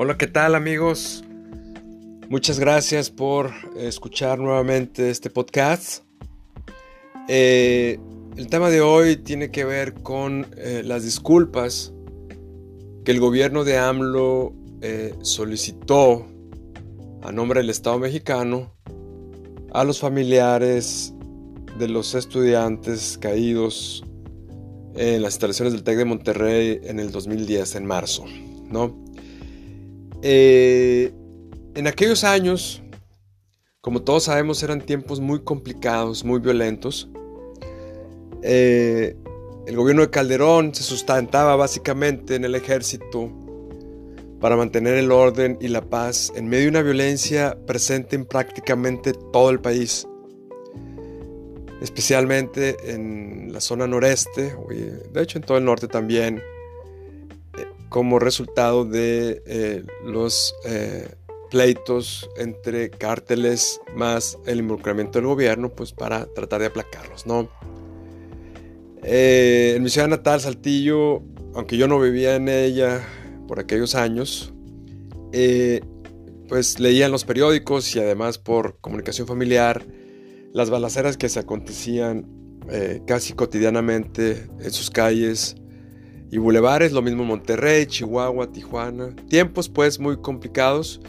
Hola, ¿qué tal amigos? Muchas gracias por escuchar nuevamente este podcast. Eh, el tema de hoy tiene que ver con eh, las disculpas que el gobierno de AMLO eh, solicitó a nombre del Estado mexicano a los familiares de los estudiantes caídos en las instalaciones del TEC de Monterrey en el 2010, en marzo. ¿no? Eh, en aquellos años, como todos sabemos, eran tiempos muy complicados, muy violentos. Eh, el gobierno de Calderón se sustentaba básicamente en el ejército para mantener el orden y la paz en medio de una violencia presente en prácticamente todo el país, especialmente en la zona noreste, de hecho en todo el norte también, como resultado de eh, los eh, pleitos entre cárteles más el involucramiento del gobierno, pues para tratar de aplacarlos, ¿no? en mi ciudad natal, Saltillo, aunque yo no vivía en ella, por aquellos años, eh, pues leían los periódicos y además por comunicación familiar las balaceras que se acontecían eh, casi cotidianamente en sus calles y bulevares, lo mismo Monterrey, Chihuahua, Tijuana. Tiempos pues muy complicados.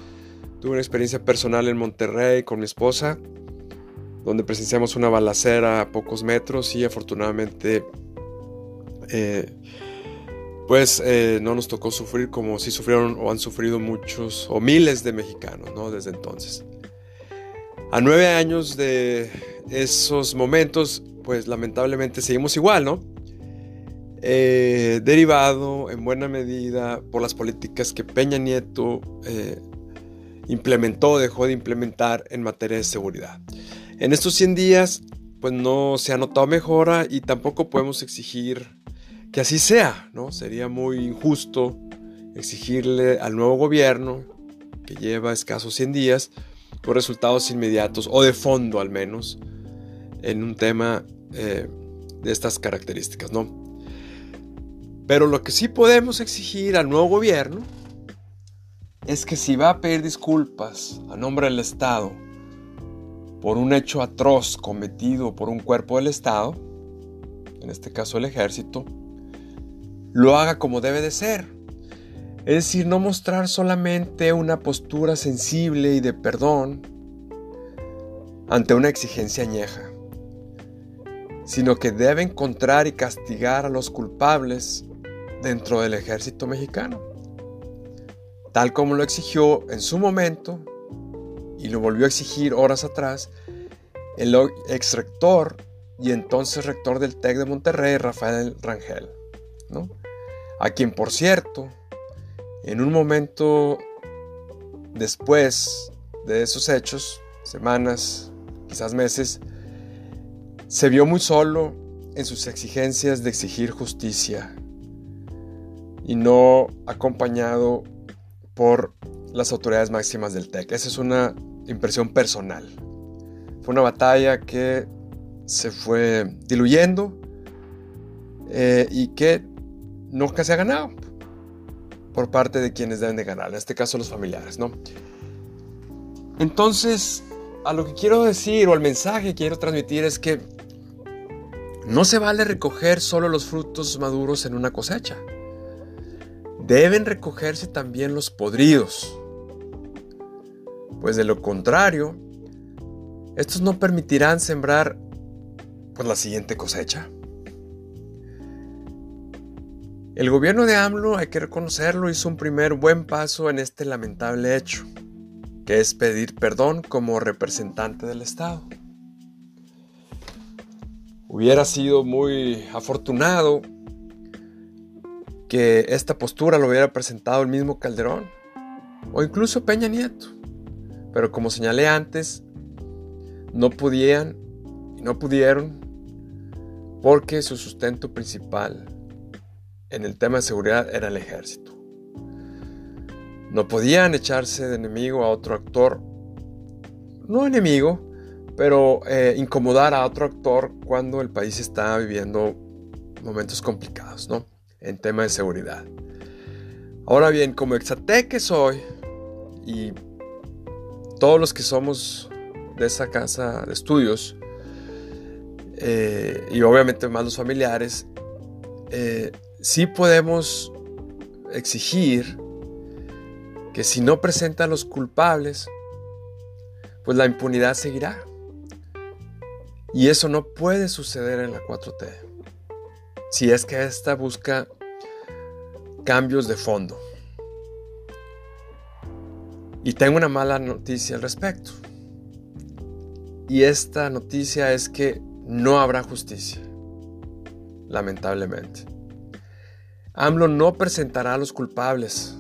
Tuve una experiencia personal en Monterrey con mi esposa, donde presenciamos una balacera a pocos metros y afortunadamente eh, pues eh, no nos tocó sufrir como si sufrieron o han sufrido muchos o miles de mexicanos, ¿no? Desde entonces. A nueve años de esos momentos, pues lamentablemente seguimos igual, ¿no? Eh, derivado en buena medida por las políticas que Peña Nieto eh, implementó, dejó de implementar en materia de seguridad. En estos 100 días, pues no se ha notado mejora y tampoco podemos exigir que así sea, ¿no? Sería muy injusto exigirle al nuevo gobierno, que lleva escasos 100 días, con resultados inmediatos, o de fondo al menos, en un tema eh, de estas características, ¿no? Pero lo que sí podemos exigir al nuevo gobierno es que si va a pedir disculpas a nombre del Estado por un hecho atroz cometido por un cuerpo del Estado, en este caso el ejército, lo haga como debe de ser. Es decir, no mostrar solamente una postura sensible y de perdón ante una exigencia añeja, sino que debe encontrar y castigar a los culpables dentro del ejército mexicano, tal como lo exigió en su momento y lo volvió a exigir horas atrás el ex rector y entonces rector del TEC de Monterrey, Rafael Rangel. A quien, por cierto, en un momento después de esos hechos, semanas, quizás meses, se vio muy solo en sus exigencias de exigir justicia y no acompañado por las autoridades máximas del TEC. Esa es una impresión personal. Fue una batalla que se fue diluyendo eh, y que nunca se ha ganado por parte de quienes deben de ganar, en este caso los familiares, ¿no? Entonces, a lo que quiero decir o el mensaje que quiero transmitir es que no se vale recoger solo los frutos maduros en una cosecha. Deben recogerse también los podridos. Pues de lo contrario, estos no permitirán sembrar pues, la siguiente cosecha. El gobierno de AMLO, hay que reconocerlo, hizo un primer buen paso en este lamentable hecho, que es pedir perdón como representante del Estado. Hubiera sido muy afortunado que esta postura lo hubiera presentado el mismo Calderón o incluso Peña Nieto. Pero como señalé antes, no podían y no pudieron porque su sustento principal en el tema de seguridad era el ejército. No podían echarse de enemigo a otro actor, no enemigo, pero eh, incomodar a otro actor cuando el país está viviendo momentos complicados, ¿no? En tema de seguridad. Ahora bien, como exate que soy, y todos los que somos de esa casa de estudios, eh, y obviamente más los familiares, eh, sí podemos exigir que si no presentan los culpables, pues la impunidad seguirá. Y eso no puede suceder en la 4T. Si es que esta busca cambios de fondo. Y tengo una mala noticia al respecto. Y esta noticia es que no habrá justicia. Lamentablemente. AMLO no presentará a los culpables.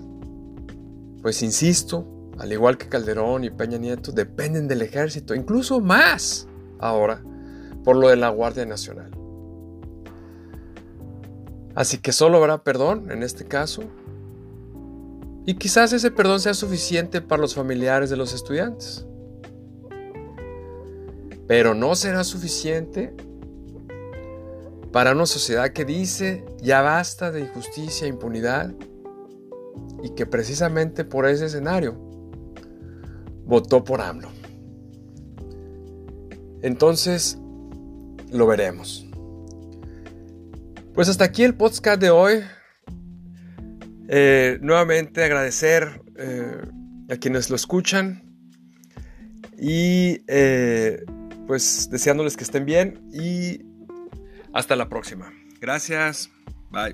Pues insisto, al igual que Calderón y Peña Nieto, dependen del ejército, incluso más ahora, por lo de la Guardia Nacional. Así que solo habrá perdón en este caso. Y quizás ese perdón sea suficiente para los familiares de los estudiantes. Pero no será suficiente para una sociedad que dice ya basta de injusticia e impunidad y que precisamente por ese escenario votó por AMLO. Entonces, lo veremos. Pues hasta aquí el podcast de hoy. Eh, nuevamente agradecer eh, a quienes lo escuchan y eh, pues deseándoles que estén bien y hasta la próxima. Gracias. Bye.